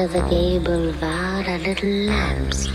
of the gable boulevard are little lamps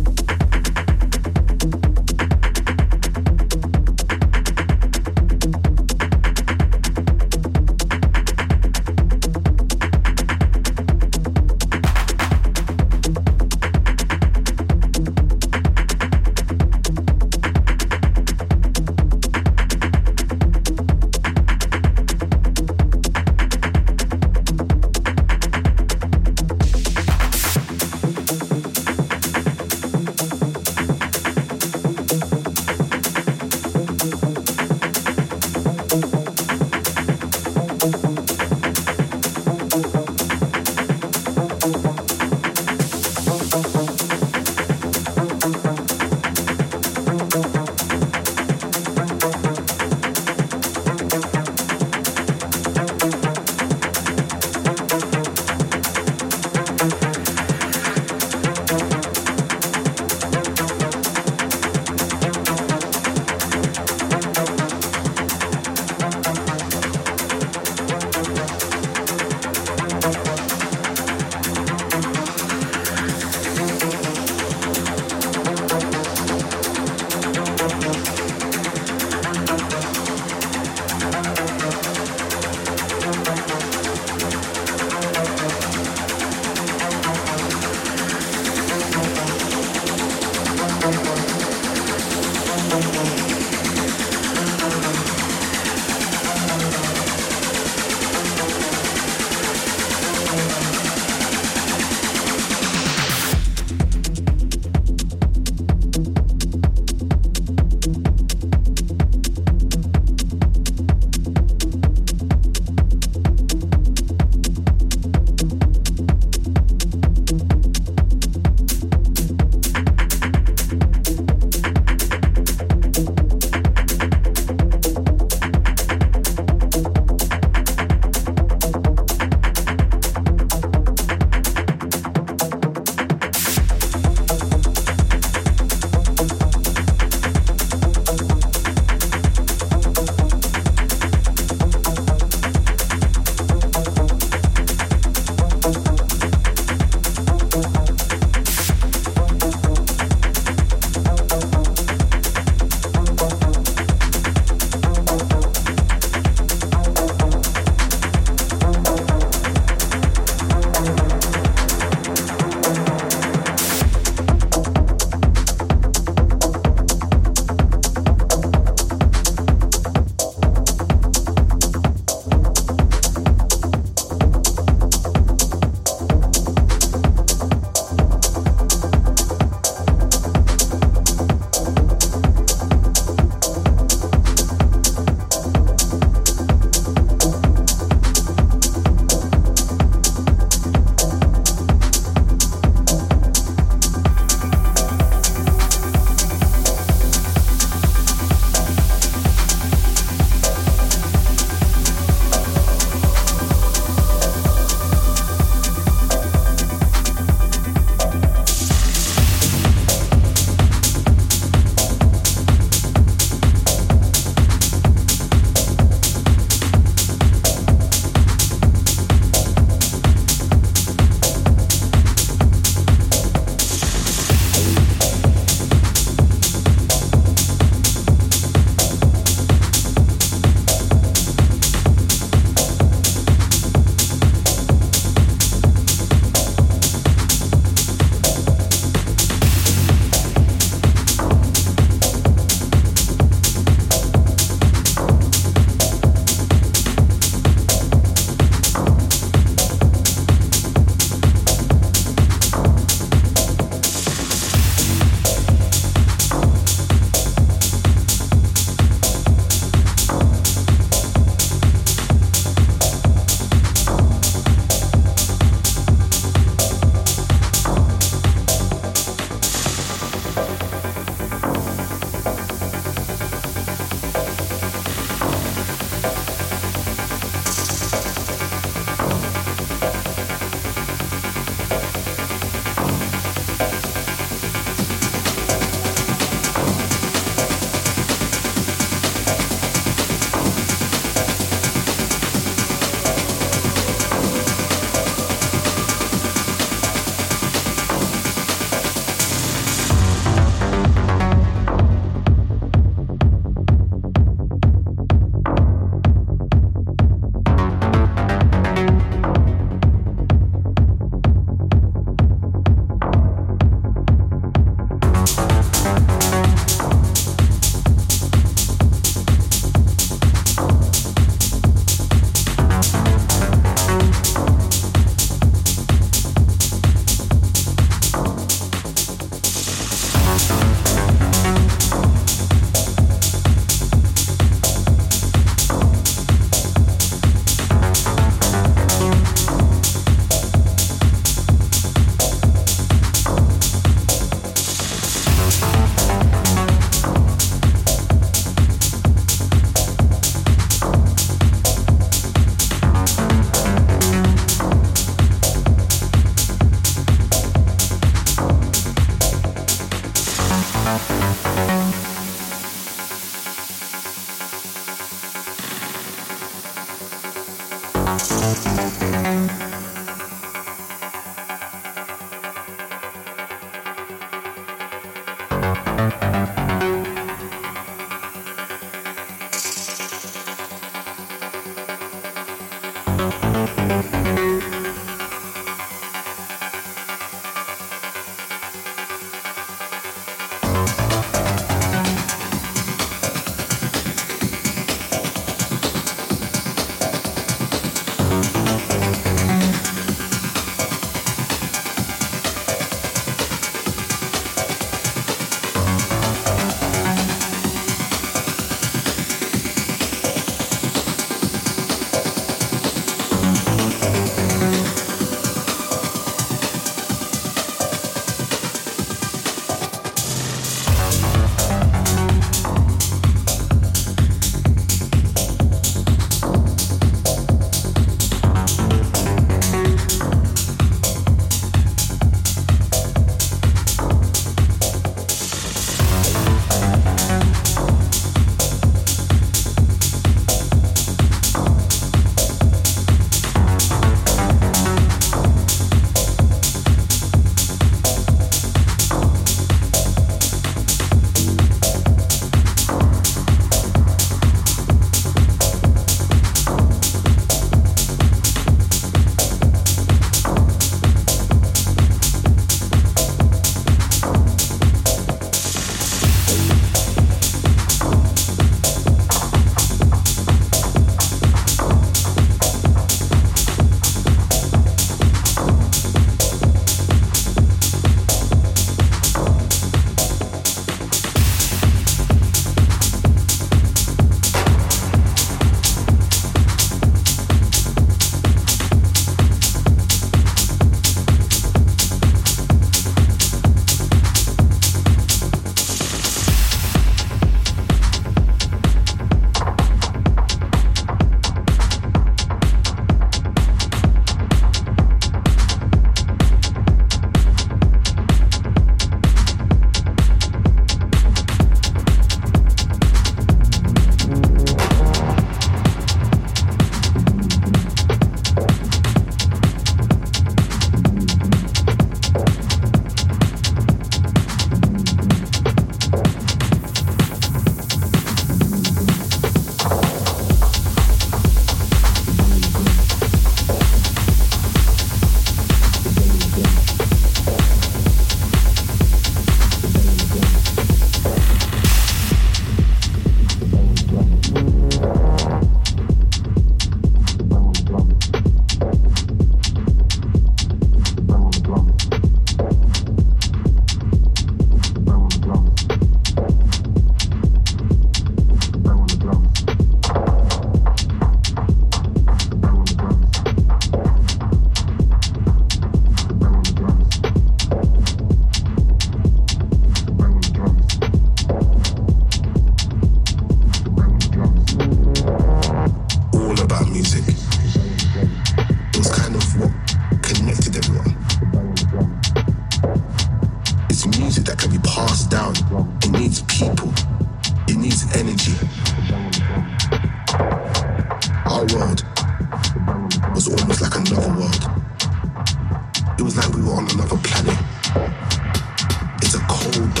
It's a cold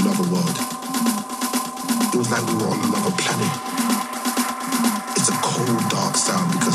another world. It was like we were on another planet. It's a cold, dark sound because